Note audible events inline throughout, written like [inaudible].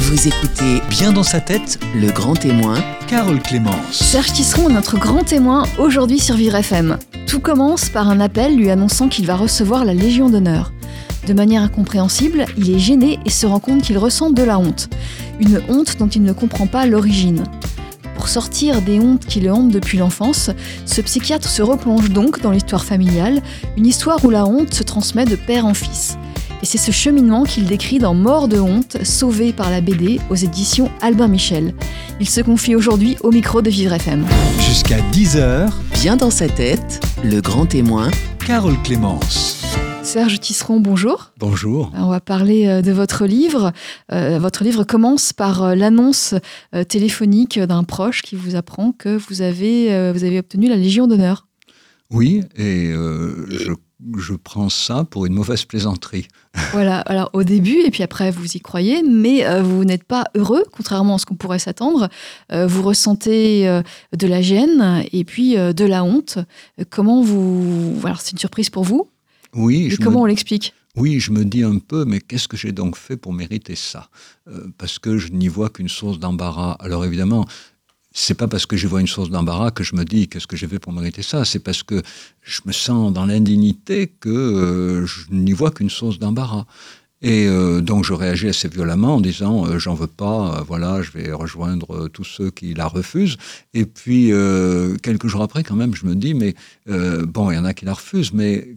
Vous écoutez Bien dans sa tête, Le Grand Témoin, Carole Clémence. Serge Tisseron notre grand témoin aujourd'hui sur Vivre FM. Tout commence par un appel lui annonçant qu'il va recevoir la Légion d'honneur. De manière incompréhensible, il est gêné et se rend compte qu'il ressent de la honte. Une honte dont il ne comprend pas l'origine. Pour sortir des hontes qui le hantent depuis l'enfance, ce psychiatre se replonge donc dans l'histoire familiale, une histoire où la honte se transmet de père en fils. Et c'est ce cheminement qu'il décrit dans Mort de honte, sauvé par la BD aux éditions Albin Michel. Il se confie aujourd'hui au micro de Vivre FM. Jusqu'à 10h, Bien dans sa tête, Le Grand Témoin, Carole Clémence. Serge Tisseron, bonjour. Bonjour. On va parler euh, de votre livre. Euh, votre livre commence par euh, l'annonce euh, téléphonique d'un proche qui vous apprend que vous avez, euh, vous avez obtenu la Légion d'honneur. Oui, et euh, je, je prends ça pour une mauvaise plaisanterie. [laughs] Voilà, alors au début, et puis après vous y croyez, mais euh, vous n'êtes pas heureux, contrairement à ce qu'on pourrait s'attendre. Euh, vous ressentez euh, de la gêne et puis de la honte. Comment vous... Alors c'est une surprise pour vous, Oui, mais je comment me, on l'explique? Oui, je me dis un peu, mais qu'est-ce que j'ai donc fait pour mériter ça? Euh, Parce que je n'y vois qu'une source d'embarras. Alors évidemment, c'est pas parce que je vois une source d'embarras que je me dis qu'est-ce que j'ai fait pour mériter ça? C'est parce que je me sens dans l'indignité que euh, je n'y vois qu'une source d'embarras. Et euh, donc je réagis assez violemment en disant euh, j'en veux pas, voilà, je vais rejoindre tous ceux qui la refusent. Et puis quelques jours après, quand même, je me dis mais bon, il y en a qui la refusent, mais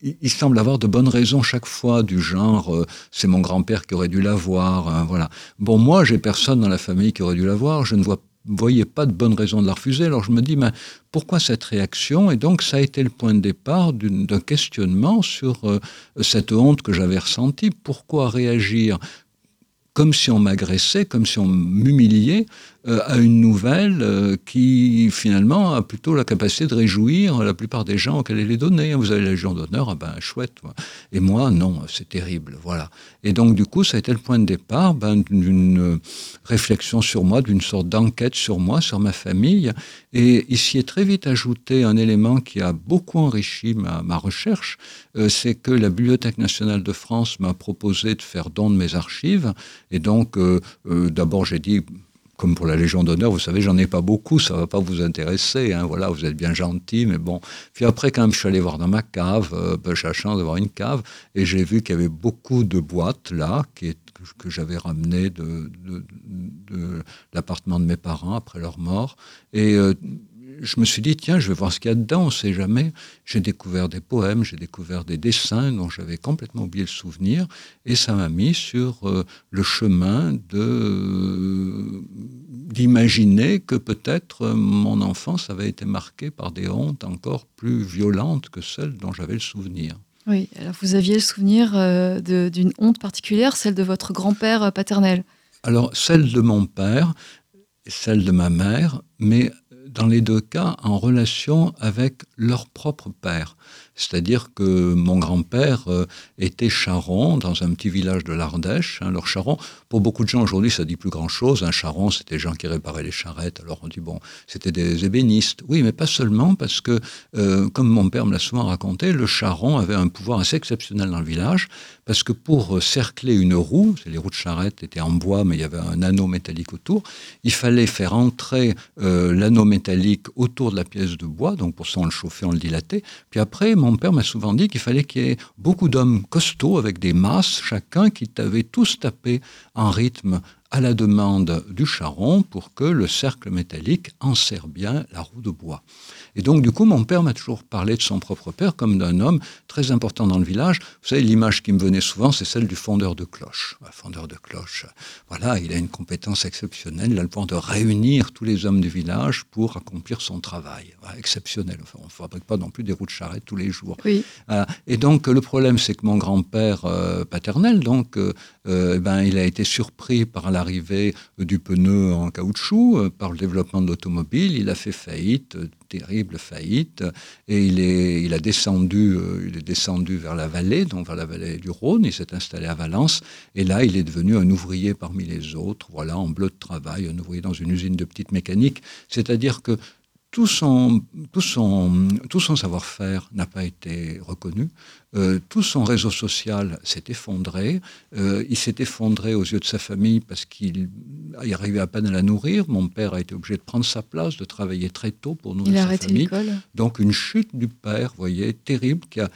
il, semble avoir de bonnes raisons chaque fois, du genre c'est mon grand-père qui aurait dû l'avoir, hein, voilà. Bon, moi, j'ai personne dans la famille qui aurait dû l'avoir, je ne vois voyais pas de bonne raison de la refuser. Alors je me dis, mais pourquoi cette réaction? Et donc ça a été le point de départ d'un questionnement sur euh, cette honte que j'avais ressentie. Pourquoi réagir comme si on m'agressait, comme si on m'humiliait euh, à une nouvelle euh, qui finalement a plutôt la capacité de réjouir la plupart des gens auxquels elle est donnée. Vous avez la Légion d'honneur, ah ben chouette. Et moi, non, c'est terrible. Voilà. Et donc du coup, ça a été le point de départ ben, d'une réflexion sur moi, d'une sorte d'enquête sur moi, sur ma famille. Et ici est très vite ajouté un élément qui a beaucoup enrichi ma, recherche, euh, c'est que la Bibliothèque nationale de France m'a proposé de faire don de mes archives. Et donc, d'abord, j'ai dit, comme pour la Légion d'honneur, vous savez, j'en ai pas beaucoup, ça va pas vous intéresser. Hein, voilà, vous êtes bien gentil, mais bon. Puis après, quand même, je suis allé voir dans ma cave, euh, ben, j'ai la chance d'avoir une cave, et j'ai vu qu'il y avait beaucoup de boîtes là, que j'avais ramenées de l'appartement de mes parents après leur mort. Et euh, je me suis dit, tiens, je vais voir ce qu'il y a dedans, on ne sait jamais. J'ai découvert des poèmes, j'ai découvert des dessins dont j'avais complètement oublié le souvenir, et ça m'a mis sur euh, le chemin de euh, d'imaginer que peut-être euh, mon enfance avait été marquée par des hontes encore plus violentes que celles dont j'avais le souvenir. Oui, alors vous aviez le souvenir d'une honte particulière, celle de votre grand-père paternel? Alors, celle de mon père, et celle de ma mère, mais dans les deux cas en relation avec leur propre père. C'est-à-dire que mon grand-père euh, était charron dans un petit village de l'Ardèche. hein, leur charron, pour beaucoup de gens aujourd'hui, ça dit plus grand-chose. Un charron, c'était des gens qui réparaient les charrettes. Alors on dit, bon, c'était des ébénistes. Oui, mais pas seulement, parce que, euh, comme mon père me l'a souvent raconté, le charron avait un pouvoir assez exceptionnel dans le village, parce que pour euh, cercler une roue, les roues de charrette étaient en bois, mais il y avait un anneau métallique autour, il fallait faire entrer l'anneau métallique autour de la pièce de bois, donc pour ça on le chauffait, on le dilatait. Puis après, mon père m'a souvent dit qu'il fallait qu'il y ait beaucoup d'hommes costauds avec des masses, chacun qui avaient tous tapé en rythme à la demande du charron pour que le cercle métallique enserre bien la roue de bois. Et donc, du coup, mon père m'a toujours parlé de son propre père comme d'un homme très important dans le village. Vous savez, l'image qui me venait souvent, c'est celle du fondeur de cloche. Un fondeur de cloche, voilà, il a une compétence exceptionnelle. Il a le pouvoir de réunir tous les hommes du village pour accomplir son travail. Voilà, exceptionnel. Enfin, on ne fabrique pas non plus des roues de charrette tous les jours. Oui. Voilà. Et donc, le problème, c'est que mon grand-père euh, paternel, donc, euh, euh, eh ben, il a été surpris par l'arrivée du pneu en caoutchouc, euh, par le développement de l'automobile. Il a fait faillite, euh, terrible faillite, et il est, il a descendu, euh, il est descendu vers la vallée, donc vers la vallée du Rhône. Il s'est installé à Valence, et là, il est devenu un ouvrier parmi les autres. Voilà, en bleu de travail, un ouvrier dans une usine de petite mécanique. C'est-à-dire que tout son, tout son, tout son savoir-faire n'a pas été reconnu. Euh, tout son réseau social s'est effondré. Euh, il s'est effondré aux yeux de sa famille parce qu'il arrivait à peine à la nourrir. Mon père a été obligé de prendre sa place, de travailler très tôt pour nourrir Il sa famille. Donc une chute du père, vous voyez, terrible, qui a,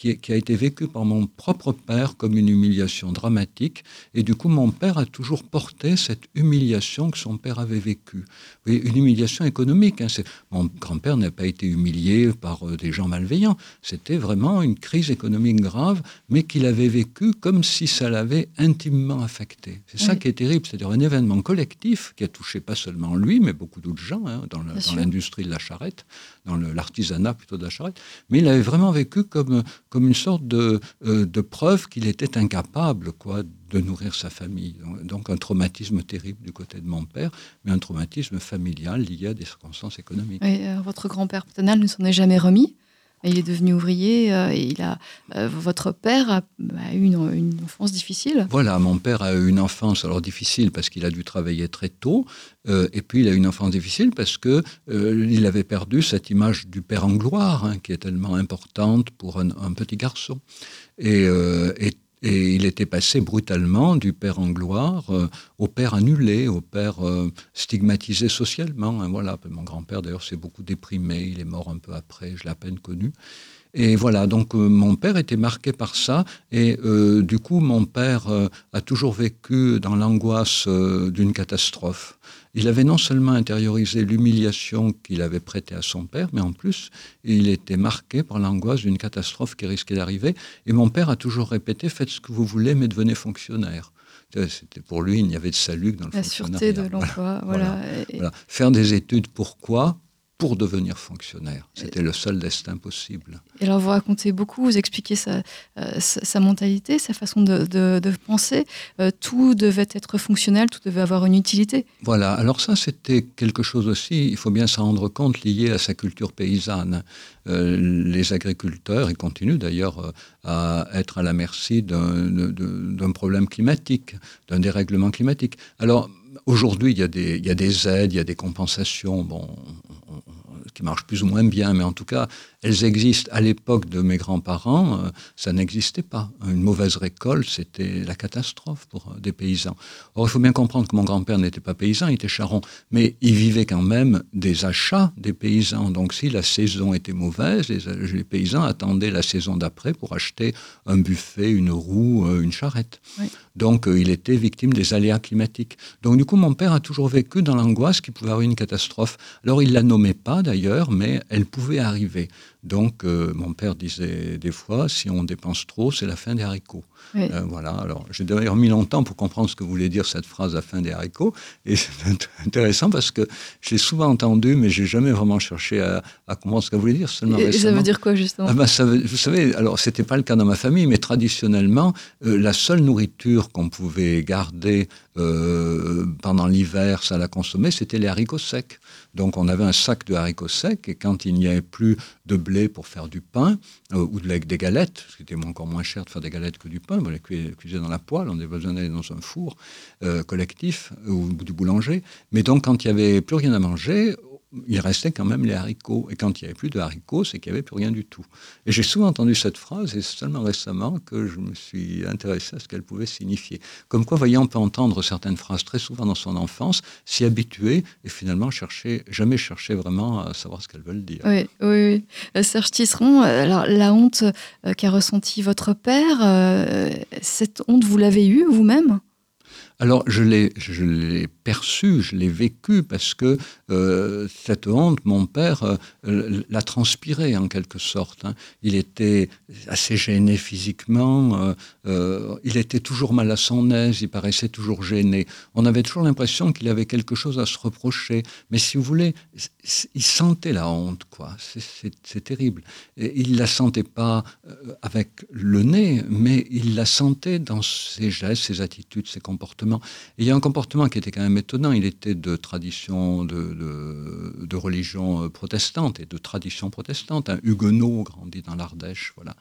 qui, qui a été vécue par mon propre père comme une humiliation dramatique. Et du coup, mon père a toujours porté cette humiliation que son père avait vécue. Une humiliation économique. hein. Mon grand-père n'a pas été humilié par euh, des gens malveillants. C'était vraiment une crise économique grave, mais qu'il avait vécue comme si ça l'avait intimement affecté. C'est ça qui est terrible, c'est-à-dire un événement collectif qui a touché pas seulement lui, mais beaucoup d'autres gens hein, dans l'industrie de la charrette, dans l'artisanat plutôt de la charrette. Mais il avait vraiment vécu comme, comme une sorte de, euh, de preuve qu'il était incapable quoi, de nourrir sa famille. Donc, un traumatisme terrible du côté de mon père, mais un traumatisme familial lié à des circonstances économiques. Oui, euh, votre grand-père paternel ne s'en est jamais remis. Il est devenu ouvrier euh, et il a, euh, votre père a, a eu une, enfance difficile. Voilà, mon père a eu une enfance alors difficile parce qu'il a dû travailler très tôt, euh, et puis il a eu une enfance difficile parce que il avait perdu cette image du père en gloire hein, qui est tellement importante pour un, petit garçon, et, et- et il était passé brutalement du père en gloire euh, au père annulé, au père euh, stigmatisé socialement. hein, voilà, mon grand-père d'ailleurs s'est beaucoup déprimé, il est mort un peu après, je l'ai à peine connu. Et voilà, donc euh, mon père était marqué par ça, et euh, du coup mon père euh, a toujours vécu dans l'angoisse d'une catastrophe. Il avait non seulement intériorisé l'humiliation qu'il avait prêtée à son père, mais en plus il était marqué par l'angoisse d'une catastrophe qui risquait d'arriver. Et mon père a toujours répété faites ce que vous voulez, mais devenez fonctionnaire. C'était pour lui, il n'y avait de salut que dans le La sûreté de l'emploi. Voilà. Voilà. Et- Voilà. Faire des études, pourquoi? Pour devenir fonctionnaire. C'était le seul destin possible. Et alors, vous racontez beaucoup, vous expliquez sa, euh, sa, sa mentalité, sa façon de, de- de penser. Euh, tout devait être fonctionnel, tout devait avoir une utilité. Voilà, alors ça c'était quelque chose aussi, il faut bien s'en rendre compte, lié à sa culture paysanne. Euh, les agriculteurs, ils continuent d'ailleurs à être à la merci d'un problème climatique, d'un dérèglement climatique. Alors aujourd'hui, il, y a des- aides, il y a des compensations, qui marchent plus ou moins bien, mais en tout cas, elles existent. À l'époque de mes grands-parents, euh, ça n'existait pas. Une mauvaise récolte, c'était la catastrophe pour euh, des paysans. Or, il faut bien comprendre que mon grand-père n'était pas paysan, il était charron, mais il vivait quand même des achats des paysans. Donc, si la saison était mauvaise, les, les paysans attendaient la saison d'après pour acheter un buffet, une roue, euh, une charrette. Oui. Donc, euh, il était victime des aléas climatiques. Donc, du coup, mon père a toujours vécu dans l'angoisse qu'il pouvait avoir une catastrophe. Alors, il la nommait pas d'ailleurs, mais elle pouvait arriver. Donc, euh, mon père disait des fois, si on dépense trop, c'est la fin des haricots. Oui. Euh, voilà. Alors, j'ai d'ailleurs mis longtemps pour comprendre ce que voulait dire cette phrase la fin des haricots. Et [laughs] c'est int- intéressant parce que je l'ai souvent entendu, mais j'ai jamais vraiment cherché à, à comprendre ce qu'elle voulait dire. Seulement Et ça veut dire quoi, justement Ah ben, ça veut- vous savez, alors c'était pas le cas dans ma famille, mais traditionnellement, euh, la seule nourriture qu'on pouvait garder pendant l'hiver, ça la consommer, c'était les haricots secs. Donc on avait un sac de haricots secs et quand il n'y avait plus de blé pour faire du pain euh, ou de la- des galettes, ce qui était encore moins cher de faire des galettes que du pain, on les cuisait dans la poêle, on avait besoin d'aller dans un four euh, collectif euh, ou du boulanger. Mais donc quand il n'y avait plus rien à manger, il restait quand même les haricots. Et quand il n'y avait plus de haricots, c'est qu'il n'y avait plus rien du tout. Et j'ai souvent entendu cette phrase, et seulement récemment que je me suis intéressé à ce qu'elle pouvait signifier. Comme quoi, voyez, on peut entendre certaines phrases très souvent dans son enfance, s'y habituer, et finalement chercher, jamais chercher vraiment à savoir ce qu'elles veulent dire. Oui, oui, oui. Euh, Serge Tisseron, euh, alors, la honte euh, qu'a ressentie votre père, cette honte, vous l'avez eue vous-même? Alors, je l'ai, perçu, je l'ai vécu parce que euh, cette honte, mon père euh, l'a transpirée en quelque sorte. hein. Il était assez gêné physiquement, euh, il était toujours mal à son aise, il paraissait toujours gêné. On avait toujours l'impression qu'il avait quelque chose à se reprocher. Mais si vous voulez, il sentait la honte, quoi. C'est- terrible. Et il la sentait pas avec le nez, mais il la sentait dans ses gestes, ses attitudes, ses comportements. Il y a un comportement qui était quand même étonnant. Il était de tradition de, religion euh, protestante et de tradition protestante. Un huguenot grandi dans l'Ardèche, voilà.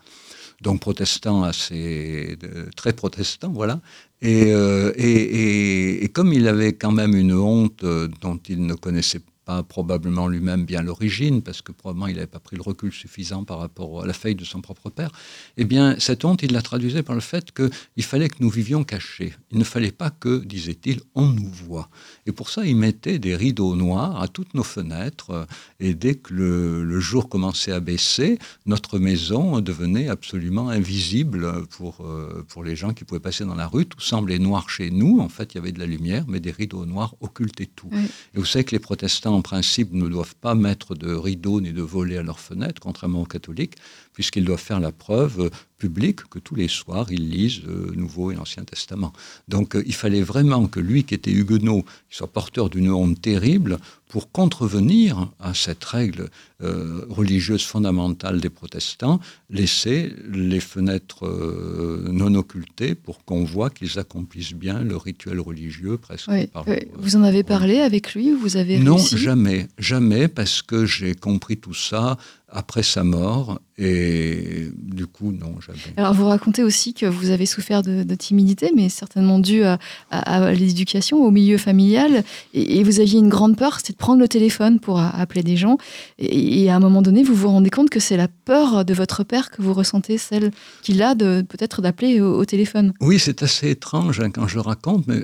Donc protestant assez de- très protestant, voilà. Et, euh, et, et- comme il avait quand même une honte euh, dont il ne connaissait pas probablement lui-même bien l'origine, parce que probablement il n'avait pas pris le recul suffisant par rapport à la faille de son propre père, eh bien, cette honte, il la traduisait par le fait qu'il fallait que nous vivions cachés. Il ne fallait pas que, disait-il, on nous voit. Et pour ça, il mettait des rideaux noirs à toutes nos fenêtres, euh, et dès que le, le jour commençait à baisser, notre maison devenait absolument invisible pour, euh, pour les gens qui pouvaient passer dans la rue. Tout semblait noir chez nous. En fait, il y avait de la lumière, mais des rideaux noirs occultaient tout. Oui. Et vous savez que les protestants, en principe, ne doivent pas mettre de rideaux ni de volets à leurs fenêtres, contrairement aux catholiques, puisqu'ils doivent faire la preuve euh, publique que tous les soirs, ils lisent le Nouveau et l'Ancien Testament. Donc euh, il fallait vraiment que lui, qui était huguenot, qui soit porteur d'une honte terrible, pour contrevenir à cette règle euh, religieuse fondamentale des protestants, laisser les fenêtres euh, non occultées pour qu'on voit qu'ils accomplissent bien le rituel religieux presque. Oui, par- oui. Vous en avez parlé avec lui Vous avez non, réussi? jamais, jamais, parce que j'ai compris tout ça après sa mort, et du coup, non, jamais. Alors, vous racontez aussi que vous avez souffert de, de timidité, mais certainement dû à, à- à l'éducation, au milieu familial. Et, et vous aviez une grande peur, c'était de prendre le téléphone pour a- appeler des gens. Et, et à un moment donné, vous vous rendez compte que c'est la peur de votre père que vous ressentez, celle qu'il a de peut-être d'appeler au, au téléphone. Oui, c'est assez étrange hein, quand je raconte, mais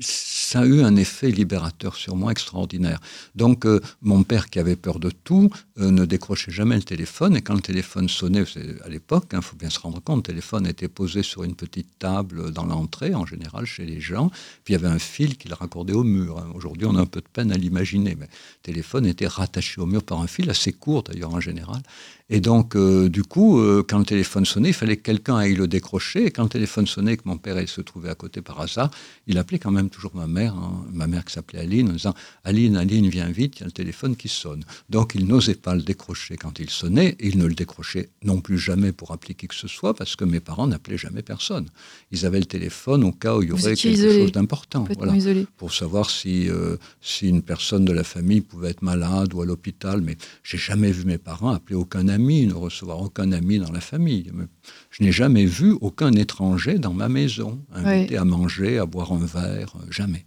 ça a eu un effet libérateur sur moi extraordinaire. Donc, euh, mon père, qui avait peur de tout, euh, ne décrochait jamais le téléphone. Et quand le téléphone sonnait, à l'époque, il faut bien se rendre compte, le téléphone était posé sur une petite table dans l'entrée, en général chez les gens. Puis il y avait un fil qui le raccordait au mur. hein. Aujourd'hui, on a un peu de peine à l'imaginer, mais le téléphone était rattaché au mur par un fil assez court, d'ailleurs, en général. Et donc, euh, du coup, euh, quand le téléphone sonnait, il fallait que quelqu'un aille le décrocher. Et quand le téléphone sonnait et que mon père se trouvait à côté par hasard, il appelait quand même toujours ma mère, hein, ma mère qui s'appelait Aline, en disant Aline, Aline, viens vite, il y a le téléphone qui sonne. Donc, il n'osait pas le décrocher quand il sonnait. Et il ne le décrochait non plus jamais pour appeler qui que ce soit, parce que mes parents n'appelaient jamais personne. Ils avaient le téléphone au cas où il y aurait quelque isolé, chose d'important. Voilà pour savoir si, euh, si une personne de la famille pouvait être malade ou à l'hôpital. Mais j'ai jamais vu mes parents appeler aucun ami, ne recevoir aucun ami dans la famille. Je n'ai jamais vu aucun étranger dans ma maison, invité à manger, à boire un verre, euh, jamais.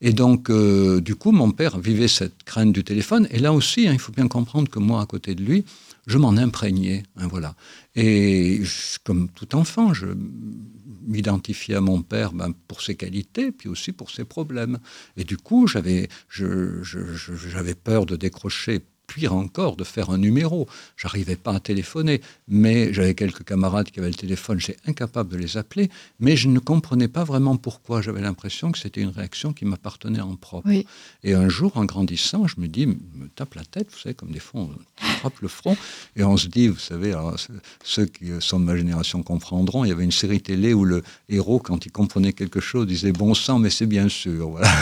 Et donc, euh, du coup, mon père vivait cette crainte du téléphone. Et là aussi, hein, il faut bien comprendre que moi, à côté de lui, je m'en imprégnais. hein, voilà. Et je- comme tout enfant, je m'identifiais à mon père ben, pour ses qualités, puis aussi pour ses problèmes. Et du coup, j'avais peur de décrocher pire encore, de faire un numéro. J'arrivais pas à téléphoner, mais j'avais quelques camarades qui avaient le téléphone, j'étais incapable de les appeler, mais je ne comprenais pas vraiment pourquoi. J'avais l'impression que c'était une réaction qui m'appartenait en propre. Oui. Et un jour, en grandissant, je me dis, me tape la tête, vous savez, comme des fois, on frappe le front, et on se dit, vous savez, alors, ceux qui sont de ma génération comprendront, il y avait une série télé où le héros, quand il comprenait quelque chose, disait bon sang, mais c'est bien sûr. Voilà.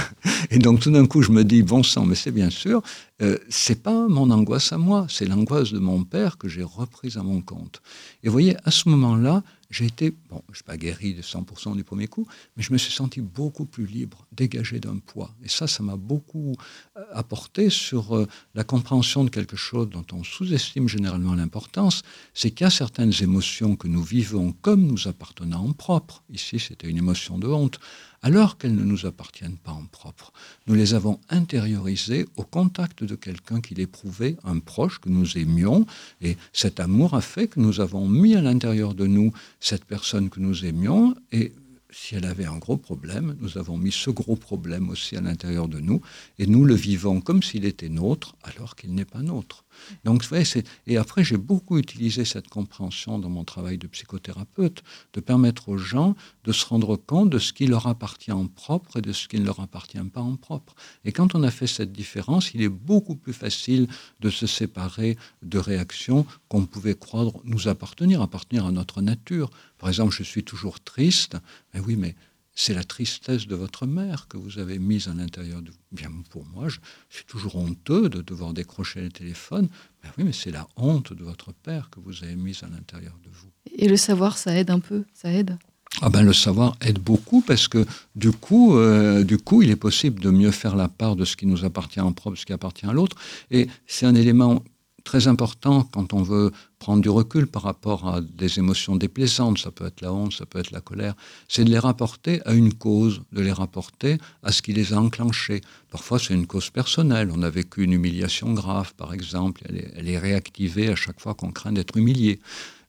Et donc tout d'un coup, je me dis bon sang, mais c'est bien sûr. Euh, c'est pas mon angoisse à moi, c'est l'angoisse de mon père que j'ai reprise à mon compte. Et vous voyez, à ce moment-là, j'ai été, bon, je ne suis pas guéri de 100% du premier coup, mais je me suis senti beaucoup plus libre, dégagé d'un poids. Et ça, ça m'a beaucoup euh, apporté sur euh, la compréhension de quelque chose dont on sous-estime généralement l'importance, c'est qu'il y a certaines émotions que nous vivons comme nous appartenant en propre. Ici, c'était une émotion de honte alors qu'elles ne nous appartiennent pas en propre. Nous les avons intériorisées au contact de quelqu'un qui l'éprouvait, un proche que nous aimions, et cet amour a fait que nous avons mis à l'intérieur de nous cette personne que nous aimions, et si elle avait un gros problème, nous avons mis ce gros problème aussi à l'intérieur de nous, et nous le vivons comme s'il était nôtre, alors qu'il n'est pas nôtre. Donc, vous voyez, et après, j'ai beaucoup utilisé cette compréhension dans mon travail de psychothérapeute, de permettre aux gens de se rendre compte de ce qui leur appartient en propre et de ce qui ne leur appartient pas en propre. Et quand on a fait cette différence, il est beaucoup plus facile de se séparer de réactions qu'on pouvait croire nous appartenir, appartenir à notre nature. Par exemple, je suis toujours triste. Mais oui, mais c'est la tristesse de votre mère que vous avez mise à l'intérieur de vous. Bien, pour moi, je, je suis toujours honteux de devoir décrocher le téléphone. Mais oui, mais c'est la honte de votre père que vous avez mise à l'intérieur de vous. Et le savoir, ça aide un peu, ça aide? Ah ben, le savoir aide beaucoup parce que du coup, euh, du coup, il est possible de mieux faire la part de ce qui nous appartient en propre, ce qui appartient à l'autre. Et c'est un élément très important quand on veut prendre du recul par rapport à des émotions déplaisantes, ça peut être la honte, ça peut être la colère, c'est de les rapporter à une cause, de les rapporter à ce qui les a enclenchés. Parfois, c'est une cause personnelle. On a vécu une humiliation grave, par exemple, elle est, elle est réactivée à chaque fois qu'on craint d'être humilié.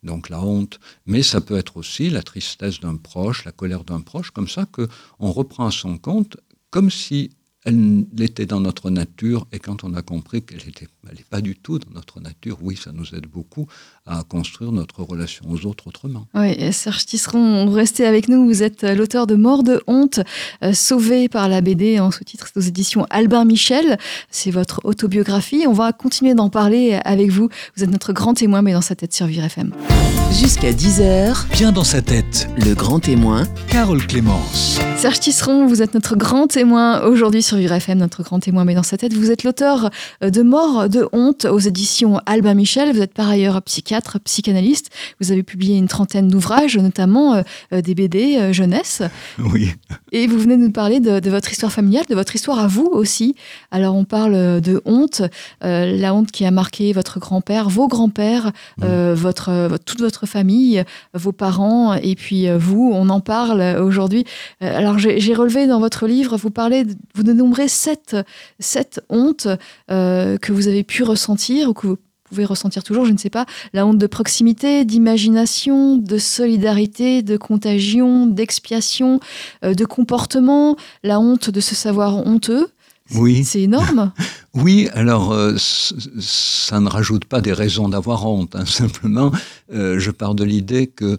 Donc la honte, mais ça peut être aussi la tristesse d'un proche, la colère d'un proche, comme ça que on reprend à son compte, comme si elle était dans notre nature, et quand on a compris qu'elle n'était pas du tout dans notre nature, oui, ça nous aide beaucoup à construire notre relation aux autres autrement. Oui, Serge Tisseron, restez avec nous. Vous êtes l'auteur de Mort de honte, euh, sauvé par la BD en sous-titre aux éditions Albin Michel. C'est votre autobiographie. On va continuer d'en parler avec vous. Vous êtes notre grand témoin, mais dans sa tête sur Vire FM. Jusqu'à 10h, Bien dans sa tête, le grand témoin, Carole Clémence. Serge Tisseron, vous êtes notre grand témoin aujourd'hui sur Vire FM, notre grand témoin, mais dans sa tête. Vous êtes l'auteur de Mort de honte aux éditions Albin Michel. Vous êtes par ailleurs psychiatre, psychanalyste. Vous avez publié une trentaine d'ouvrages, notamment euh, euh, des BD euh, jeunesse. [laughs] Oui, Et vous venez de nous parler de, de votre histoire familiale, de votre histoire à vous aussi. Alors on parle de honte, euh, la honte qui a marqué votre grand-père, vos grands-pères, euh, votre, euh, toute votre famille, vos parents, et puis euh, vous. On en parle aujourd'hui. Euh, alors j'ai relevé dans votre livre, vous parlez, vous dénombrez sept, sept hontes euh, que vous avez pu ressentir ou que vous pouvez ressentir toujours, je ne sais pas, la honte de proximité, d'imagination, de solidarité, de contagion, d'expiation, euh, de comportement, la honte de se savoir honteux. oui. C'est énorme. [laughs] Oui, alors euh, ça ne rajoute pas des raisons d'avoir honte. hein. Simplement, euh, je pars de l'idée que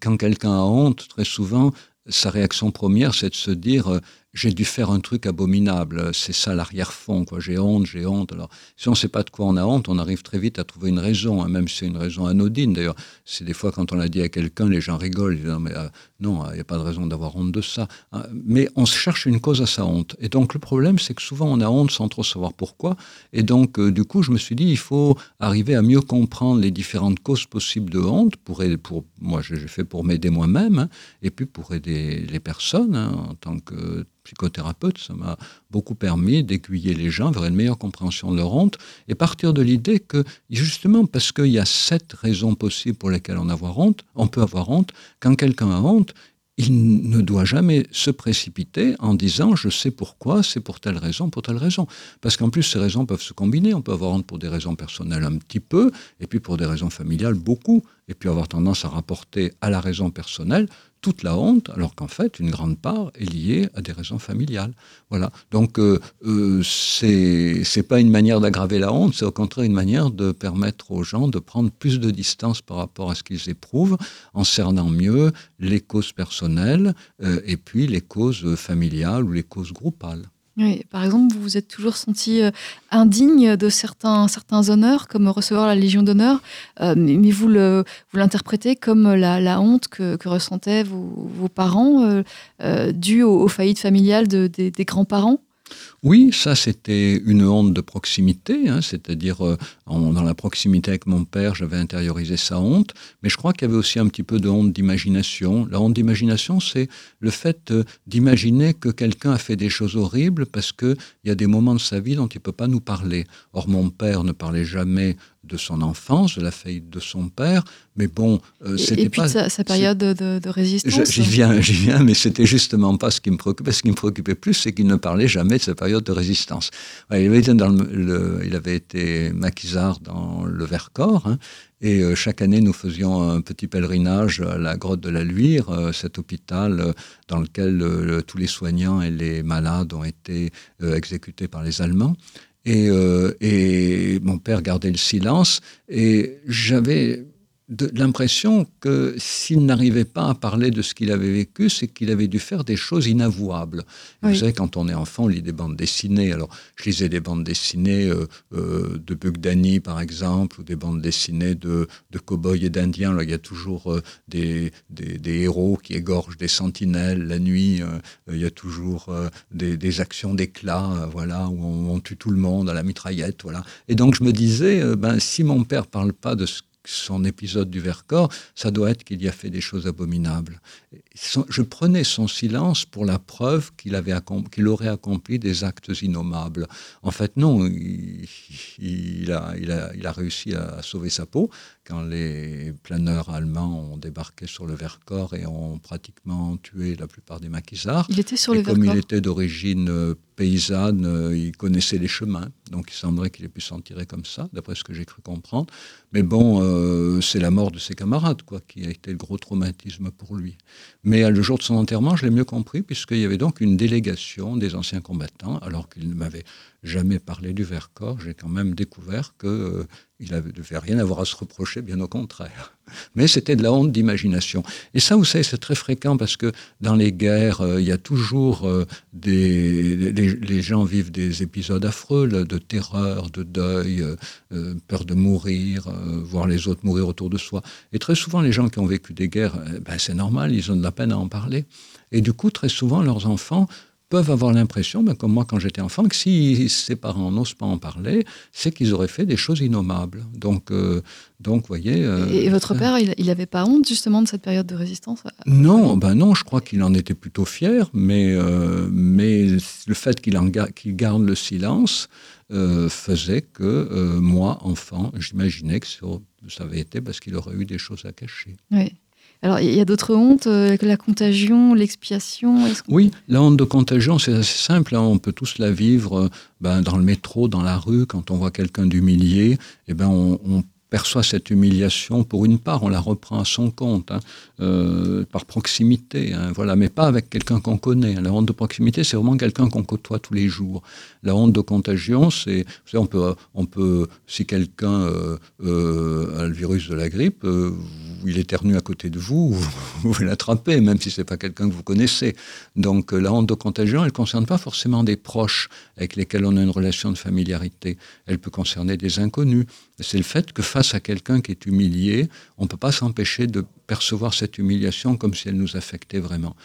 quand quelqu'un a honte, très souvent, sa réaction première, c'est de se dire j'ai dû faire un truc abominable. C'est ça l'arrière-fond. quoi. J'ai honte, j'ai honte. Alors, si on ne sait pas de quoi on a honte, on arrive très vite à trouver une raison, hein, même si c'est une raison anodine. D'ailleurs, c'est des fois quand on l'a dit à quelqu'un, les gens rigolent. Ils disent mais euh, non, il n'y a pas de raison d'avoir honte de ça. Hein, Mais on cherche une cause à sa honte. Et donc, le problème, c'est que souvent, on a honte sans trop savoir pourquoi. Et donc, euh, du coup, je me suis dit, il faut arriver à mieux comprendre les différentes causes possibles de honte. Pour, aider- pour moi, j'ai fait pour m'aider moi-même, hein, et puis pour aider les personnes en tant que psychothérapeute. Ça m'a beaucoup permis d'aiguiller les gens vers une meilleure compréhension de leur honte et partir de l'idée que, justement, parce qu'il y a sept raisons possibles pour lesquelles on, avoir honte, on peut avoir honte, quand quelqu'un a honte, il ne doit jamais se précipiter en disant je sais pourquoi, c'est pour telle raison, pour telle raison. Parce qu'en plus, ces raisons peuvent se combiner. On peut avoir honte pour des raisons personnelles un petit peu, et puis pour des raisons familiales beaucoup, et puis avoir tendance à rapporter à la raison personnelle toute la honte, alors qu'en fait, une grande part est liée à des raisons familiales. Voilà. Donc, euh, euh, c'est c'est pas une manière d'aggraver la honte, c'est au contraire une manière de permettre aux gens de prendre plus de distance par rapport à ce qu'ils éprouvent, en cernant mieux les causes personnelles euh, et puis les causes familiales ou les causes groupales. Par exemple, vous vous êtes toujours senti euh, indigne de certains, certains honneurs, comme recevoir la Légion d'honneur, euh, mais, vous l'interprétez comme la, honte que, ressentaient vos, parents euh, due aux, faillites familiales de- des- des grands-parents? Oui, ça c'était une honte de proximité, hein, c'est-à-dire euh, dans la proximité avec mon père, j'avais intériorisé sa honte, mais je crois qu'il y avait aussi un petit peu de honte d'imagination. La honte d'imagination, c'est le fait euh, d'imaginer que quelqu'un a fait des choses horribles parce qu'il y a des moments de sa vie dont il ne peut pas nous parler. Or, mon père ne parlait jamais de son enfance, de la faillite de son père, mais bon, euh, c'était pas... sa, sa période de, résistance J'y viens, j'y viens, mais c'était justement pas ce qui me préoccupait. Ce qui me préoccupait plus, c'est qu'il ne parlait jamais de sa période de résistance. Il, avait été maquisard dans le Vercors, hein, et euh, chaque année, nous faisions un petit pèlerinage à la grotte de la Luire, euh, cet hôpital euh, dans lequel le- tous les soignants et les malades ont été exécutés par les Allemands. Et mon père gardait le silence, et j'avais de- l'impression que s'il n'arrivait pas à parler de ce qu'il avait vécu, c'est qu'il avait dû faire des choses inavouables. Oui. Vous savez, quand on est enfant, on lit des bandes dessinées. Alors, je lisais des bandes dessinées euh, euh, de Buck Danny, par exemple, ou des bandes dessinées de, de cow-boys et d'indiens. Là, il y a toujours euh, des, des, des héros qui égorgent des sentinelles la nuit. il y a toujours des, des actions d'éclat, voilà, où on, on tue tout le monde à la mitraillette, voilà. Et donc, je me disais, ben, si mon père parle pas de ce son épisode du Vercors, ça doit être qu'il y a fait des choses abominables. Je prenais son silence pour la preuve qu'il avait qu'il aurait accompli des actes innommables. En fait, non, il, a, il, a, il a réussi à sauver sa peau quand les planeurs allemands ont débarqué sur le Vercors et ont pratiquement tué la plupart des maquisards. Il était sur et le comme Vercors? il était d'origine euh, paysanne, euh, il connaissait les chemins, donc il semblerait qu'il ait pu s'en tirer comme ça, d'après ce que j'ai cru comprendre. Mais bon, euh, c'est la mort de ses camarades, quoi, qui a été le gros traumatisme pour lui. Mais le jour de son enterrement, je l'ai mieux compris, puisqu'il y avait donc une délégation des anciens combattants, alors qu'il ne m'avait jamais parlé du Vercors. J'ai quand même découvert qu'il euh, ne devait rien avoir à se reprocher, bien au contraire. [laughs] Mais c'était de la honte d'imagination. Et ça, vous savez, c'est très fréquent parce que dans les guerres, euh, il y a toujours euh, des. Les, gens vivent des épisodes affreux, de terreur, de deuil, euh, peur de mourir, voir les autres mourir autour de soi. Et très souvent, les gens qui ont vécu des guerres, ben, c'est normal, ils ont de la peine à en parler. Et du coup, très souvent, leurs enfants peuvent avoir l'impression, ben, comme moi quand j'étais enfant, que si ses parents n'osent pas en parler, c'est qu'ils auraient fait des choses innommables. Donc, euh, donc voyez. Euh, et, et, votre père, il n'avait pas honte justement de cette période de résistance Non, ben non, je crois qu'il en était plutôt fier, mais, euh, mais le fait qu'il qu garde le silence euh, faisait que moi, enfant, j'imaginais que ça avait été parce qu'il aurait eu des choses à cacher. Oui. Alors, il y a d'autres hontes, euh, la contagion, l'expiation Oui, la honte de contagion, c'est assez simple. Hein. On peut tous la vivre ben, dans le métro, dans la rue, quand on voit quelqu'un d'humilié. Eh ben, on, perçoit cette humiliation, pour une part, on la reprend à son compte, hein, euh, par proximité, hein, voilà, mais pas avec quelqu'un qu'on connaît. La honte de proximité, c'est vraiment quelqu'un qu'on côtoie tous les jours. La honte de contagion, c'est, on peut, on peut, si quelqu'un euh, euh, a le virus de la grippe, euh, il éternue à côté de vous, vous [laughs] pouvez l'attraper, même si c'est pas quelqu'un que vous connaissez. Donc, la honte de contagion, elle concerne pas forcément des proches avec lesquels on a une relation de familiarité. Elle peut concerner des inconnus. C'est le fait que face à quelqu'un qui est humilié, on ne peut pas s'empêcher de percevoir cette humiliation comme si elle nous affectait vraiment.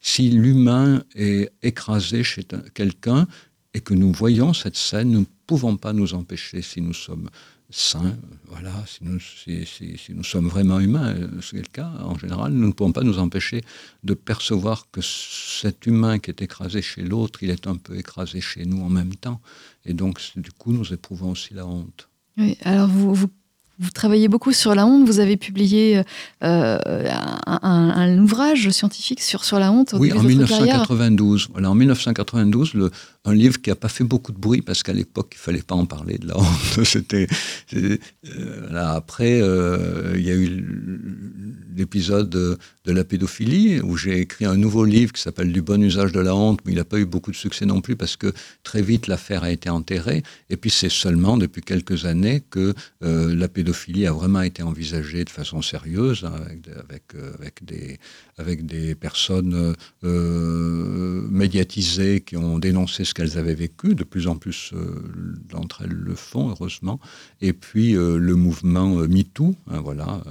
Si l'humain est écrasé chez quelqu'un et que nous voyons cette scène, nous ne pouvons pas nous empêcher, si nous sommes sains, voilà, si nous, si, si, si nous sommes vraiment humains, c'est le cas en général, nous ne pouvons pas nous empêcher de percevoir que cet humain qui est écrasé chez l'autre, il est un peu écrasé chez nous en même temps. Et donc, du coup, nous éprouvons aussi la honte. Oui, alors vous, vous, vous, travaillez beaucoup sur la honte. Vous avez publié euh, un, un, un, ouvrage scientifique sur, sur la honte. Oui, en 1992. Voilà, en 1992, le, un livre qui n'a pas fait beaucoup de bruit parce qu'à l'époque, il ne fallait pas en parler de la honte. [laughs] C'était euh, là, après, euh, il y a eu l'épisode de, la pédophilie où j'ai écrit un nouveau livre qui s'appelle Du bon usage de la honte, mais il n'a pas eu beaucoup de succès non plus parce que très vite l'affaire a été enterrée. Et puis c'est seulement depuis quelques années que euh, la pédophilie a vraiment été envisagée de façon sérieuse hein, avec, avec, avec, des, avec des personnes médiatisées qui ont dénoncé ce qu'elles avaient vécu. De plus en plus euh, d'entre elles le font, heureusement. Et puis euh, le mouvement euh, MeToo, hein, voilà,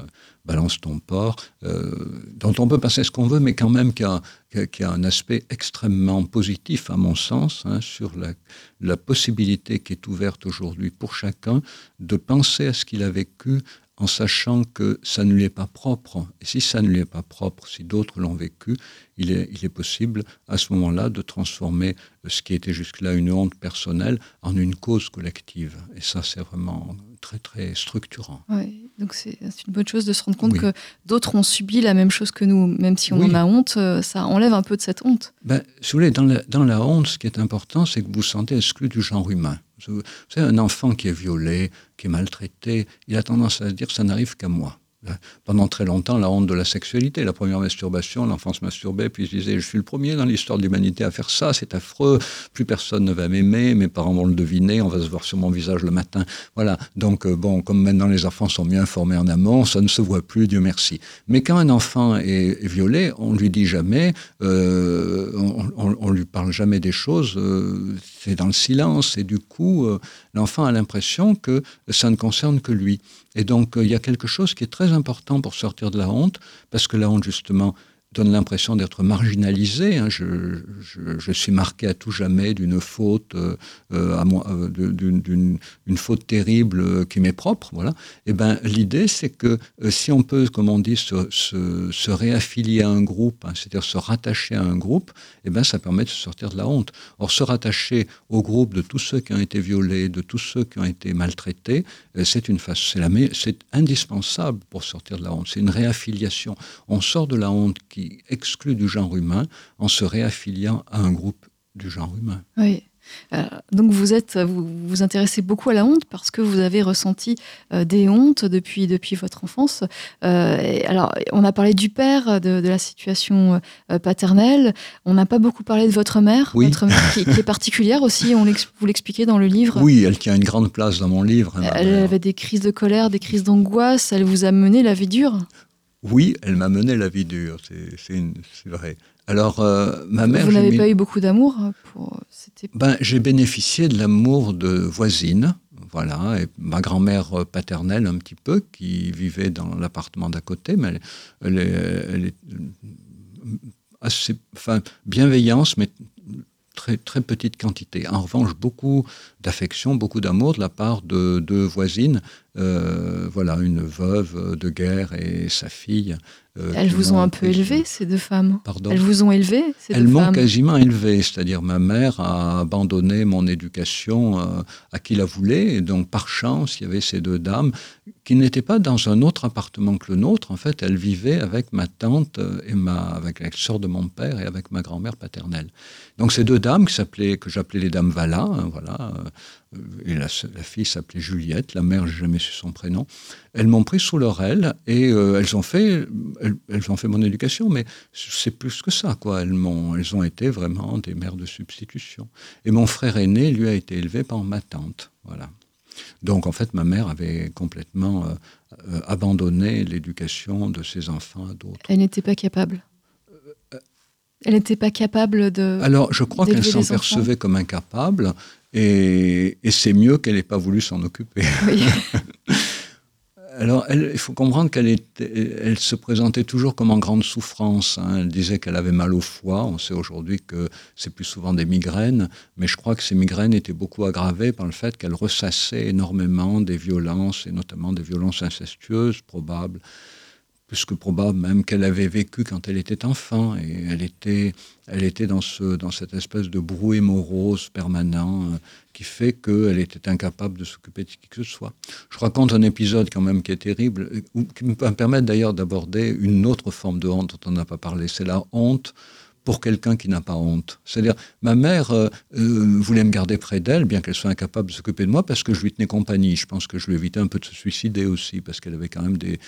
balance ton porc, dont on peut passer ce qu'on veut, mais quand même qui a, a, un aspect extrêmement positif, à mon sens, hein, sur la, la possibilité qui est ouverte aujourd'hui pour chacun de penser à ce qu'il a vécu en sachant que ça ne lui est pas propre. Et si ça ne lui est pas propre, si d'autres l'ont vécu, il est, il est, possible à ce moment-là de transformer ce qui était jusque-là une honte personnelle en une cause collective. Et ça, c'est vraiment très, très structurant. Oui, donc c'est une bonne chose de se rendre compte oui. que d'autres ont subi la même chose que nous. Même si on oui. en a honte, ça enlève un peu de cette honte. Ben, si vous voulez, dans la, dans la honte, ce qui est important, c'est que vous vous sentez exclu du genre humain. Vous savez, un enfant qui est violé, qui est maltraité, il a tendance à se dire ça n'arrive qu'à moi. Pendant très longtemps, la honte de la sexualité, la première masturbation, l'enfant se masturbait, puis il se disait Je suis le premier dans l'histoire de l'humanité à faire ça, c'est affreux, plus personne ne va m'aimer, mes parents vont le deviner, on va se voir sur mon visage le matin. Voilà. Donc, euh, bon, comme maintenant les enfants sont mieux informés en amont, ça ne se voit plus, Dieu merci. Mais quand un enfant est, violé, on lui dit jamais, euh, on, on, lui parle jamais des choses, euh, c'est dans le silence, et du coup, euh, l'enfant a l'impression que ça ne concerne que lui. Et donc, il y a quelque chose qui est très important pour sortir de la honte, parce que la honte, justement, donne l'impression d'être marginalisé. Hein. Je, suis marqué à tout jamais d'une faute, euh, euh, euh, d'une une faute terrible qui m'est propre. Voilà. Et eh ben l'idée c'est que si on peut, comme on dit, se, se, réaffilier à un groupe, hein, c'est-à-dire se rattacher à un groupe, et eh ben ça permet de se sortir de la honte. Or se rattacher au groupe de tous ceux qui ont été violés, de tous ceux qui ont été maltraités, c'est une c'est indispensable pour sortir de la honte. C'est une réaffiliation. On sort de la honte qui exclut du genre humain en se réaffiliant à un groupe du genre humain. Oui. Euh, donc vous êtes, vous vous intéressez beaucoup à la honte parce que vous avez ressenti euh, des hontes depuis depuis votre enfance. Euh, alors on a parlé du père, de, la situation paternelle. On n'a pas beaucoup parlé de votre mère, votre mère qui, est [laughs] particulière aussi. On vous l'expliquez dans le livre. Oui, elle tient une grande place dans mon livre. Hein, elle avait des crises de colère, des crises d'angoisse. Elle vous a mené la vie dure. Oui, elle m'a mené la vie dure, c'est vrai. Alors, euh, ma mère. Vous n'avez pas eu beaucoup d'amour pour... ben, J'ai bénéficié de l'amour de voisines, voilà, et ma grand-mère paternelle un petit peu, qui vivait dans l'appartement d'à côté, mais elle, elle, est, assez. Enfin, bienveillance, mais très, très petite quantité. En revanche, beaucoup d'affection, beaucoup d'amour de la part de deux voisines euh, voilà, une veuve de guerre et sa fille. Euh, elles vous ont un peu élevé, ces deux femmes? Pardon? Elles vous ont élevé, ces Elles m'ont quasiment élevé, c'est-à-dire ma mère a abandonné mon éducation euh, à qui la voulait, et donc par chance, il y avait ces deux dames qui n'étaient pas dans un autre appartement que le nôtre. En fait, elles vivaient avec ma tante et ma, avec la sœur de mon père et avec ma grand-mère paternelle. Donc ces deux dames que, que j'appelais les dames Vala, hein, voilà, et la, fille s'appelait Juliette, la mère, j'ai jamais su son prénom. Elles m'ont pris sous leur aile et euh, elles ont fait, elles, ont fait mon éducation, mais c'est plus que ça, quoi. Elles m'ont, elles ont été vraiment des mères de substitution. Et mon frère aîné, lui, a été élevé par ma tante, voilà. Donc en fait, ma mère avait complètement euh, abandonné l'éducation de ses enfants à d'autres. Elle n'était pas capable. Elle n'était pas capable de. Alors, je crois qu'elle s'en percevait comme incapable. Et, c'est mieux qu'elle n'ait pas voulu s'en occuper. [laughs] Alors, il faut comprendre qu'elle elle se présentait toujours comme en grande souffrance. Hein. Elle disait qu'elle avait mal au foie. On sait aujourd'hui que c'est plus souvent des migraines, mais je crois que ces migraines étaient beaucoup aggravées par le fait qu'elle ressassait énormément des violences, et notamment des violences incestueuses probables plus que probable même qu'elle avait vécu quand elle était enfant. Et elle était, elle était dans, ce, dans cette espèce de brouet morose permanent euh, qui fait qu'elle était incapable de s'occuper de qui que ce soit. Je raconte un épisode quand même qui est terrible, euh, qui me permet d'ailleurs d'aborder une autre forme de honte dont on n'a pas parlé. C'est la honte pour quelqu'un qui n'a pas honte. C'est-à-dire, ma mère euh, euh, voulait me garder près d'elle, bien qu'elle soit incapable de s'occuper de moi, parce que je lui tenais compagnie. Je pense que je lui évitais un peu de se suicider aussi, parce qu'elle avait quand même des...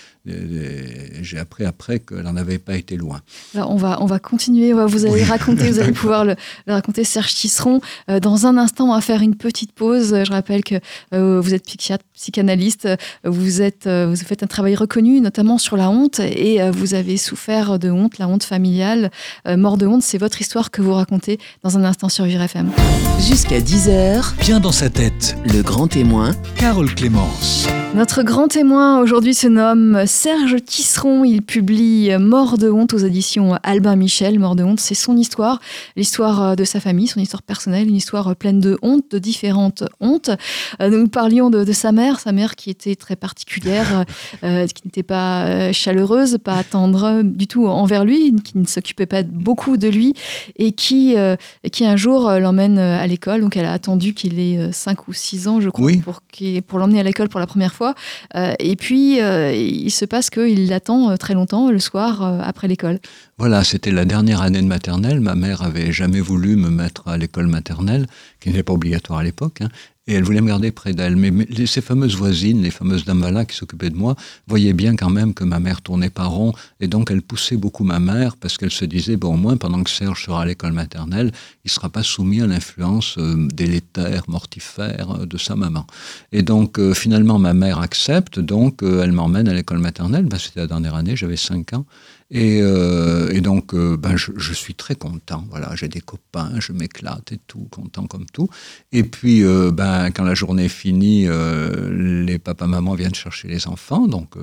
J'ai appris après qu'elle n'en avait pas été loin. Alors on, va, on va continuer, vous allez raconter, vous allez [laughs] pouvoir le, raconter, Serge Tisseron. Euh, dans un instant, on va faire une petite pause. Je rappelle que vous êtes psychiatre, psychanalyste, vous, êtes, vous faites un travail reconnu, notamment sur la honte, et vous avez souffert de honte, la honte familiale, mort de c'est votre histoire que vous racontez dans un instant sur Vivre FM. Jusqu'à 10h, bien dans sa tête, le grand témoin, Carole Clémence. Notre grand témoin aujourd'hui se nomme Serge Tisseron. Il publie Mort de honte aux éditions Albin Michel. Mort de honte, c'est son histoire, l'histoire de sa famille, son histoire personnelle, une histoire pleine de honte, de différentes hontes. Euh, nous parlions de, sa mère, sa mère qui était très particulière, euh, qui n'était pas euh, chaleureuse, pas tendre du tout envers lui, qui ne s'occupait pas beaucoup de lui et qui, qui un jour l'emmène à l'école. Donc elle a attendu qu'il ait 5 ou 6 ans, je crois, pour, pour l'emmener à l'école pour la première fois. Euh, et puis, euh, il se passe qu'il l'attend euh, très longtemps le soir après l'école. Voilà, c'était la dernière année de maternelle. Ma mère avait jamais voulu me mettre à l'école maternelle, qui n'était pas obligatoire à l'époque. Hein. Et elle voulait me garder près d'elle. Mais, ces fameuses voisines, les fameuses dames qui s'occupaient de moi, voyaient bien quand même que ma mère tournait pas rond. Et donc, elle poussait beaucoup ma mère parce qu'elle se disait, bon, au moins, pendant que Serge sera à l'école maternelle, il sera pas soumis à l'influence euh, délétère, mortifère euh, de sa maman. Et donc, euh, finalement, ma mère accepte. Donc, elle m'emmène à l'école maternelle. Ben, C'était la dernière année, j'avais 5 ans. Et, euh, et donc, euh, ben, je, je, suis très content. Voilà, j'ai des copains, je m'éclate et tout, content comme tout. Et puis, euh, ben, quand la journée est finie, les papas maman viennent chercher les enfants. Donc,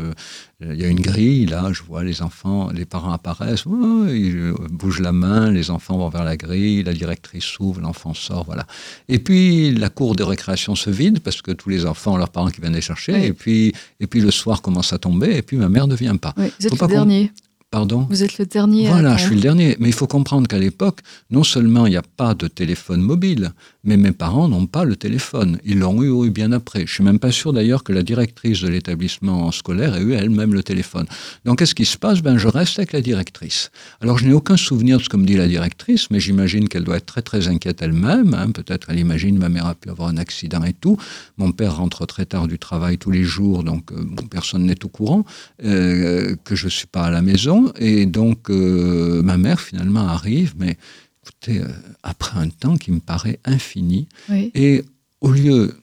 il y a une grille là, je vois les enfants, les parents apparaissent, oh, ils bougent la main, les enfants vont vers la grille, la directrice s'ouvre, l'enfant sort, voilà. Et puis la cour de récréation se vide parce que tous les enfants ont leurs parents qui viennent les chercher. Oui. Et puis, et puis le soir commence à tomber et puis ma mère ne vient pas. Oui, vous êtes le dernier. Pardon Vous êtes le dernier. Voilà, je suis le dernier. Mais il faut comprendre qu'à l'époque, non seulement il n'y a pas de téléphone mobile, mais mes parents n'ont pas le téléphone. Ils l'ont eu, eu, bien après. Je suis même pas sûr d'ailleurs que la directrice de l'établissement scolaire ait eu elle-même le téléphone. Donc qu'est-ce qui se passe? Ben je reste avec la directrice. Alors je n'ai aucun souvenir de ce que me dit la directrice, mais j'imagine qu'elle doit être très très inquiète elle-même. Hein. Peut-être elle imagine ma mère a pu avoir un accident et tout. Mon père rentre très tard du travail tous les jours, donc euh, personne n'est au courant euh, que je suis pas à la maison. Et donc, euh, ma mère, finalement, arrive, mais écoutez, euh, après un temps qui me paraît infini. Oui. Et au lieu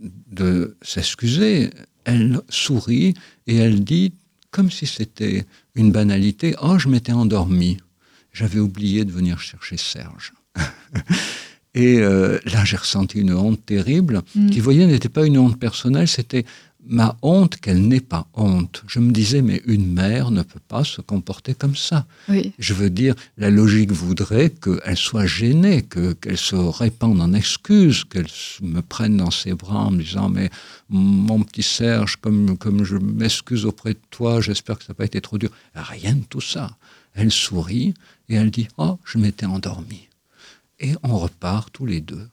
de s'excuser, elle sourit et elle dit, comme si c'était une banalité, Oh, je m'étais endormie. J'avais oublié de venir chercher Serge. [laughs] et euh, là, j'ai ressenti une honte terrible, mm. qui, vous voyez, n'était pas une honte personnelle, c'était ma honte qu'elle n'ait pas honte. Je me disais, mais une mère ne peut pas se comporter comme ça. Oui. Je veux dire, la logique voudrait qu'elle soit gênée, que, qu'elle se répande en excuses, qu'elle me prenne dans ses bras en me disant, mais mon petit Serge, comme, comme je m'excuse auprès de toi, j'espère que ça n'a pas été trop dur. Rien de tout ça. Elle sourit et elle dit, oh, je m'étais endormie. Et on repart tous les deux.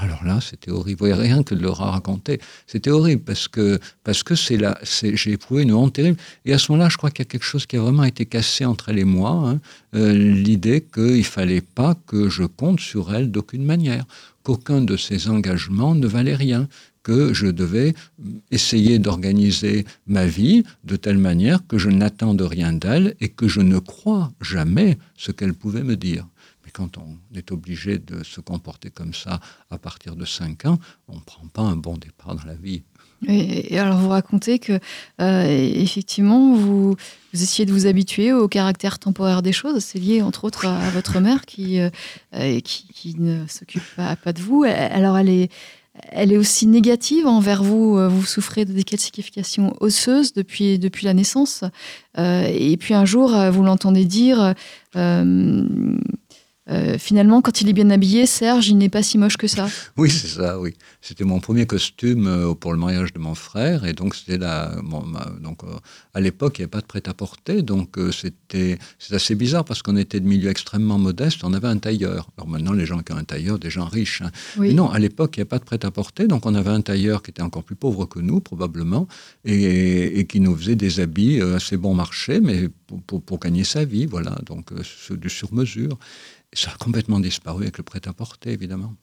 Alors là, c'était horrible. Vous voyez, rien que de le raconter, c'était horrible parce que parce que c'est là, j'ai éprouvé une honte terrible. Et à ce moment-là, je crois qu'il y a quelque chose qui a vraiment été cassé entre elle et moi. Hein, euh, l'idée qu'il fallait pas que je compte sur elle d'aucune manière, qu'aucun de ses engagements ne valait rien, que je devais essayer d'organiser ma vie de telle manière que je n'attends de rien d'elle et que je ne crois jamais ce qu'elle pouvait me dire. Quand on est obligé de se comporter comme ça à partir de 5 ans, on ne prend pas un bon départ dans la vie. Et, alors vous racontez que euh, effectivement vous, essayez de vous habituer au caractère temporaire des choses. C'est lié entre autres à, votre mère qui, euh, qui, qui, ne s'occupe pas, de vous. Alors elle est, elle est aussi négative envers vous. Vous souffrez de décalcification osseuse depuis, depuis la naissance. Euh, et puis un jour, vous l'entendez dire euh, euh, finalement, quand il est bien habillé, Serge, il n'est pas si moche que ça. Oui, c'est ça, oui. C'était mon premier costume euh, pour le mariage de mon frère. Et donc, c'était la. Bon, ma, donc, euh, à l'époque, il n'y avait pas de prêt-à-porter. Donc, euh, c'était assez bizarre parce qu'on était de milieu extrêmement modeste. On avait un tailleur. Alors maintenant, les gens qui ont un tailleur, des gens riches. Hein. Oui. Mais non, à l'époque, il n'y avait pas de prêt-à-porter. Donc, on avait un tailleur qui était encore plus pauvre que nous, probablement, et, et qui nous faisait des habits assez bon marché, mais pour, pour, pour gagner sa vie, voilà. Donc, du sur-mesure. Ça a complètement disparu avec le prêt-à-porter, évidemment.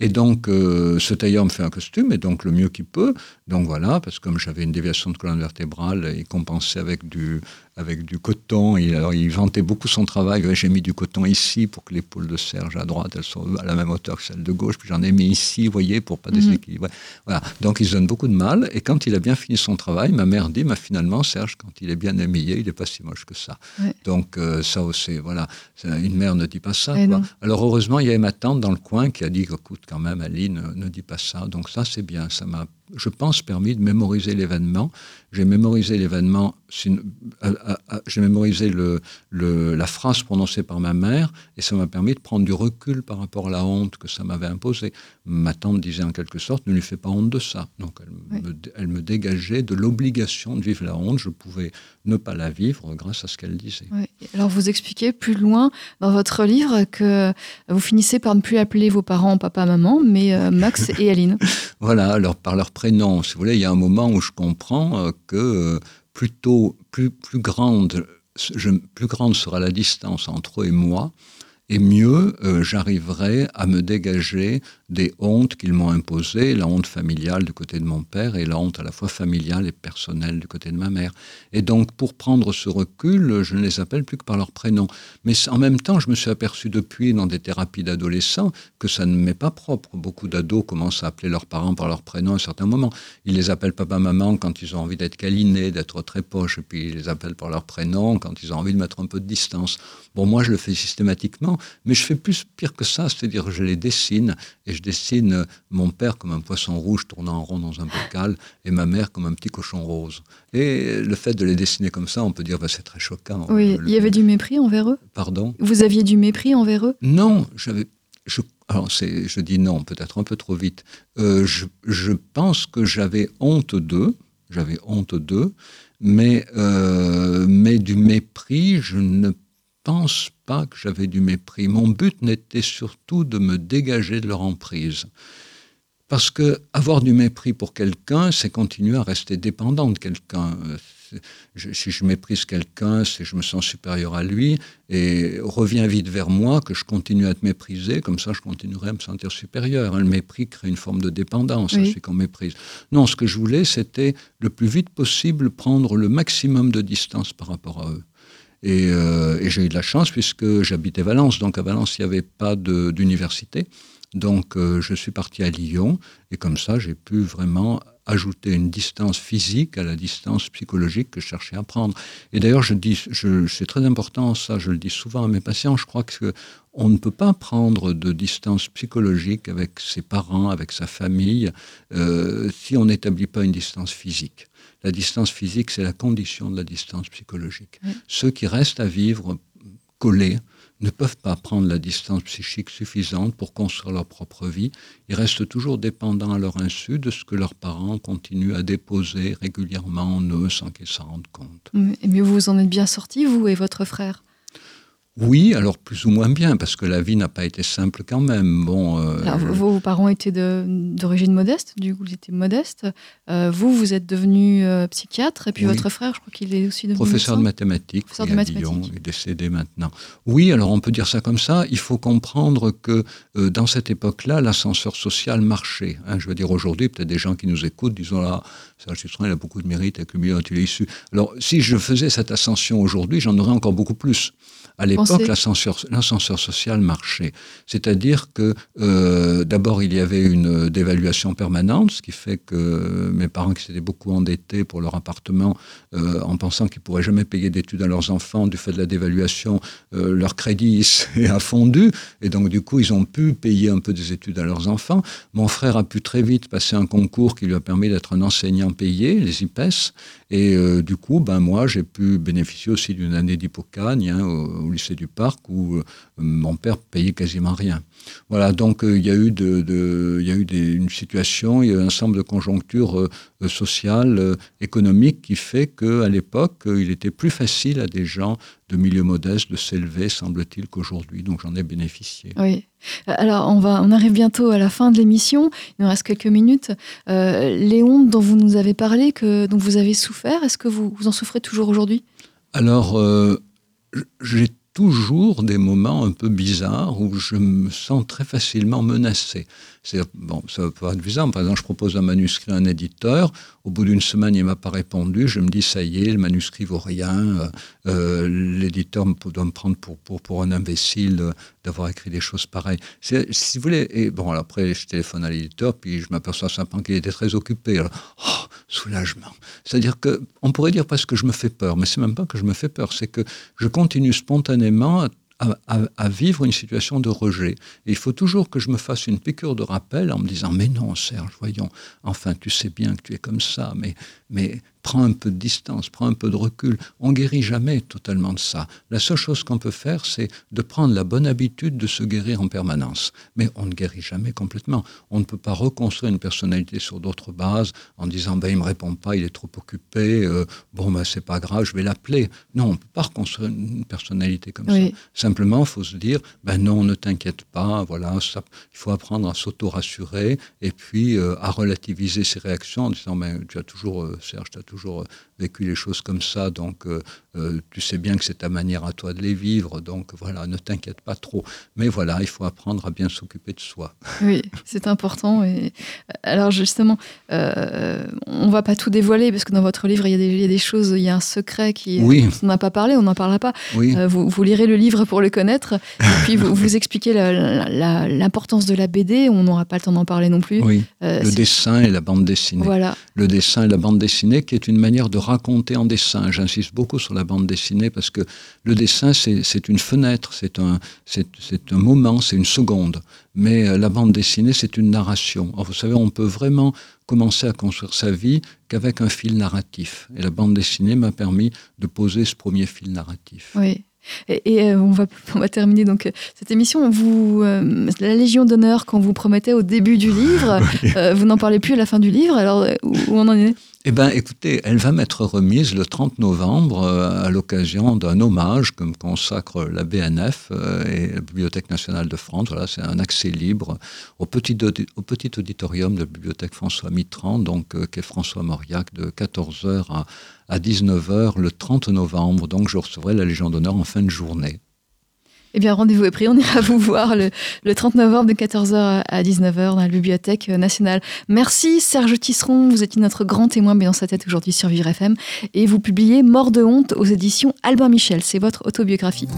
Et donc, euh, ce tailleur me fait un costume, et donc le mieux qu'il peut. Donc voilà, parce que comme j'avais une déviation de colonne vertébrale, il compensait avec du, avec du coton. Et alors, il vantait beaucoup son travail. J'ai mis du coton ici pour que l'épaule de Serge à droite, elles sont à la même hauteur que celle de gauche. Puis j'en ai mis ici, vous voyez, pour pas Mhm. déséquilibrer. Voilà. Donc, il se donne beaucoup de mal. Et quand il a bien fini son travail, ma mère dit, mais finalement, Serge, quand il est bien habillé, il n'est pas si moche que ça. Ouais. Donc, euh, ça aussi, voilà. Une mère ne dit pas ça. Eh Quoi. Alors, heureusement, il y avait ma tante dans le coin qui a dit, écoute, quand même, Aline, ne, ne dis pas ça. Donc, ça, c'est bien. Ça m'a je pense, permis de mémoriser l'événement. J'ai mémorisé l'événement, j'ai mémorisé le, le, la phrase prononcée par ma mère, et ça m'a permis de prendre du recul par rapport à la honte que ça m'avait imposée. Ma tante disait en quelque sorte, ne lui fais pas honte de ça. Donc elle, oui. me, elle me dégageait de l'obligation de vivre la honte. Je pouvais ne pas la vivre grâce à ce qu'elle disait. Oui. Alors vous expliquez plus loin dans votre livre que vous finissez par ne plus appeler vos parents papa, maman, mais euh, Max et Aline. [laughs] voilà, alors par leur Si vous voulez, il y a un moment où je comprends euh, que euh, plutôt plus, grande, plus grande sera la distance entre eux et moi, et mieux euh, j'arriverai à me dégager des hontes qu'ils m'ont imposées, la honte familiale du côté de mon père et la honte à la fois familiale et personnelle du côté de ma mère. Et donc, pour prendre ce recul, je ne les appelle plus que par leur prénom. Mais en même temps, je me suis aperçu depuis dans des thérapies d'adolescents que ça ne m'est pas propre. Beaucoup d'ados commencent à appeler leurs parents par leur prénom à un certain moment. Ils les appellent papa-maman quand ils ont envie d'être câlinés, d'être très poches, et puis ils les appellent par leur prénom quand ils ont envie de mettre un peu de distance. Bon, moi, je le fais systématiquement, mais je fais plus pire que ça, c'est-à-dire je les dessine, et je dessine mon père comme un poisson rouge tournant en rond dans un bocal, et ma mère comme un petit cochon rose. Et le fait de les dessiner comme ça, on peut dire, bah, c'est très choquant. Oui, il y avait du mépris envers eux? Pardon? Vous aviez du mépris envers eux? Non, j'avais... Je, alors je dis non, peut-être un peu trop vite. Euh, je, je, pense que j'avais honte d'eux, j'avais honte d'eux, mais, euh, mais du mépris, je ne pense pas que j'avais du mépris. Mon but n'était surtout de me dégager de leur emprise. Parce que avoir du mépris pour quelqu'un, c'est continuer à rester dépendant de quelqu'un. si je méprise quelqu'un, c'est je me sens supérieur à lui et revient vite vers moi que je continue à te mépriser, comme ça je continuerai à me sentir supérieur. Le mépris crée une forme de dépendance oui. celui qu'on méprise. Non, ce que je voulais, c'était le plus vite possible prendre le maximum de distance par rapport à eux. Et, euh, et j'ai eu de la chance puisque j'habitais Valence. Donc à Valence, il n'y avait pas d'université. Donc euh, je suis parti à Lyon et comme ça, j'ai pu vraiment ajouter une distance physique à la distance psychologique que je cherchais à prendre. Et d'ailleurs, je dis, c'est très important ça, je le dis souvent à mes patients, je crois que on ne peut pas prendre de distance psychologique avec ses parents, avec sa famille, euh, si on n'établit pas une distance physique. La distance physique, c'est la condition de la distance psychologique. Oui. Ceux qui restent à vivre collés ne peuvent pas prendre la distance psychique suffisante pour construire leur propre vie. Ils restent toujours dépendants à leur insu de ce que leurs parents continuent à déposer régulièrement en eux sans qu'ils s'en rendent compte. Mais vous en êtes bien sortis, vous et votre frère? Oui, alors plus ou moins bien, parce que la vie n'a pas été simple quand même. Bon, euh, alors, vos parents étaient d'origine modeste, du coup, ils étaient modestes. Euh, vous, vous êtes devenu euh, psychiatre, et puis oui. votre frère, je crois qu'il est aussi devenu Professeur médecin. de mathématiques, Professeur oui, de à mathématiques. Lyon, il est décédé maintenant. Oui, alors on peut dire ça comme ça. Il faut comprendre que dans cette époque-là, l'ascenseur social marchait. Hein, je veux dire, aujourd'hui, peut-être des gens qui nous écoutent disent là, Serge Dutron, il a beaucoup de mérite dont il est issu. Alors, si je faisais cette ascension aujourd'hui, j'en aurais encore beaucoup plus. À l'époque, l'ascenseur social marchait. C'est-à-dire que euh, d'abord, il y avait une dévaluation permanente, ce qui fait que mes parents qui s'étaient beaucoup endettés pour leur appartement, euh, en pensant qu'ils ne pourraient jamais payer d'études à leurs enfants du fait de la dévaluation, euh, leur crédit [laughs] s'est affondu. Et donc, du coup, ils ont pu payer un peu des études à leurs enfants. Mon frère a pu très vite passer un concours qui lui a permis d'être un enseignant payé, les IPES. Et euh, du coup, ben, moi, j'ai pu bénéficier aussi d'une année d'hypocagne hein, au, lycée du Parc où euh, mon père payait quasiment rien. Voilà, donc euh, il y a eu, de, de, y a eu des, une situation, il y a eu un ensemble de conjonctures euh, sociales, euh, économiques qui fait qu'à l'époque, il était plus facile à des gens de milieu modeste de s'élever, semble-t-il, qu'aujourd'hui. Donc j'en ai bénéficié. Oui. Alors, on, va, on arrive bientôt à la fin de l'émission. Il nous reste quelques minutes. Euh, les hontes dont vous nous avez parlé, que, dont vous avez souffert, est-ce que vous, vous en souffrez toujours aujourd'hui? Alors, euh, j'ai toujours des moments un peu bizarres où je me sens très facilement menacé. C'est bon, ça peut être bizarre. Par exemple, je propose un manuscrit à un éditeur. Au bout d'une semaine, il m'a pas répondu. Je me dis ça y est, le manuscrit vaut rien. Euh, L'éditeur doit me prendre pour pour pour un imbécile d'avoir écrit des choses pareilles. Si vous voulez, et bon, après, je téléphone à l'éditeur, puis je m'aperçois simplement qu'il était très occupé. Oh, soulagement. C'est-à-dire que on pourrait dire parce que je me fais peur, mais c'est même pas que je me fais peur, c'est que je continue spontanément à, vivre une situation de rejet. Et il faut toujours que je me fasse une piqûre de rappel en me disant Mais non, Serge, voyons, enfin, tu sais bien que tu es comme ça, mais, mais prends un peu de distance, prends un peu de recul. On guérit jamais totalement de ça. La seule chose qu'on peut faire, c'est de prendre la bonne habitude de se guérir en permanence. Mais on ne guérit jamais complètement. On ne peut pas reconstruire une personnalité sur d'autres bases en disant ben, il me répond pas, il est trop occupé, euh, bon ben c'est pas grave, je vais l'appeler. Non, on peut pas reconstruire une personnalité comme oui. ça. Simplement, il faut se dire ben non, ne t'inquiète pas, voilà, ça, il faut apprendre à s'auto-rassurer et puis euh, à relativiser ses réactions en disant ben tu as toujours, euh, Serge, tu as toujours vécu les choses comme ça, donc euh, euh, tu sais bien que c'est ta manière à toi de les vivre, donc voilà, ne t'inquiète pas trop. Mais voilà, il faut apprendre à bien s'occuper de soi. Oui, c'est important. Et alors justement, euh, on va pas tout dévoiler parce que dans votre livre, il y a des, il y a des choses, il y a un secret qui, Oui. on n'a pas parlé, on n'en parlera pas. Oui, Euh, vous, vous lirez le livre pour le connaître, et puis vous, vous expliquez l'importance de la BD. On n'aura pas le temps d'en parler non plus. oui. Euh, Le dessin et la bande dessinée. Voilà. le dessin et la bande dessinée, qui est une manière de raconter en dessin. J'insiste beaucoup sur la bande dessinée parce que le dessin, c'est une fenêtre, c'est un, c'est un moment, c'est une seconde. Mais euh, la bande dessinée, c'est une narration. Vous savez, on peut vraiment commencer à construire sa vie qu'avec un fil narratif. Et la bande dessinée m'a permis de poser ce premier fil narratif. Oui. Et, et, euh, on, va, [laughs] on va terminer donc euh, cette émission. Vous, euh, la Légion d'honneur qu'on vous promettait au début du livre, [laughs] euh, vous n'en parlez plus à la fin du livre. Alors où, où on en est? Eh bien, écoutez, elle va m'être remise le 30 novembre euh, à l'occasion d'un hommage que me consacre la BNF euh, et la Bibliothèque nationale de France. Voilà, c'est un accès libre au petit, audi- au petit auditorium de la Bibliothèque François Mitterrand, donc euh, qu'est François Mauriac, de 14h à, à 19h le 30 novembre. Donc, je recevrai la Légion d'honneur en fin de journée. Eh bien, rendez-vous est pris. On ira vous voir le, le 30 novembre de 14h à 19h dans la Bibliothèque nationale. Merci Serge Tisseron. Vous étiez notre grand témoin mais dans sa tête aujourd'hui sur Vivre FM. Et vous publiez Mort de honte aux éditions Albin Michel. C'est votre autobiographie.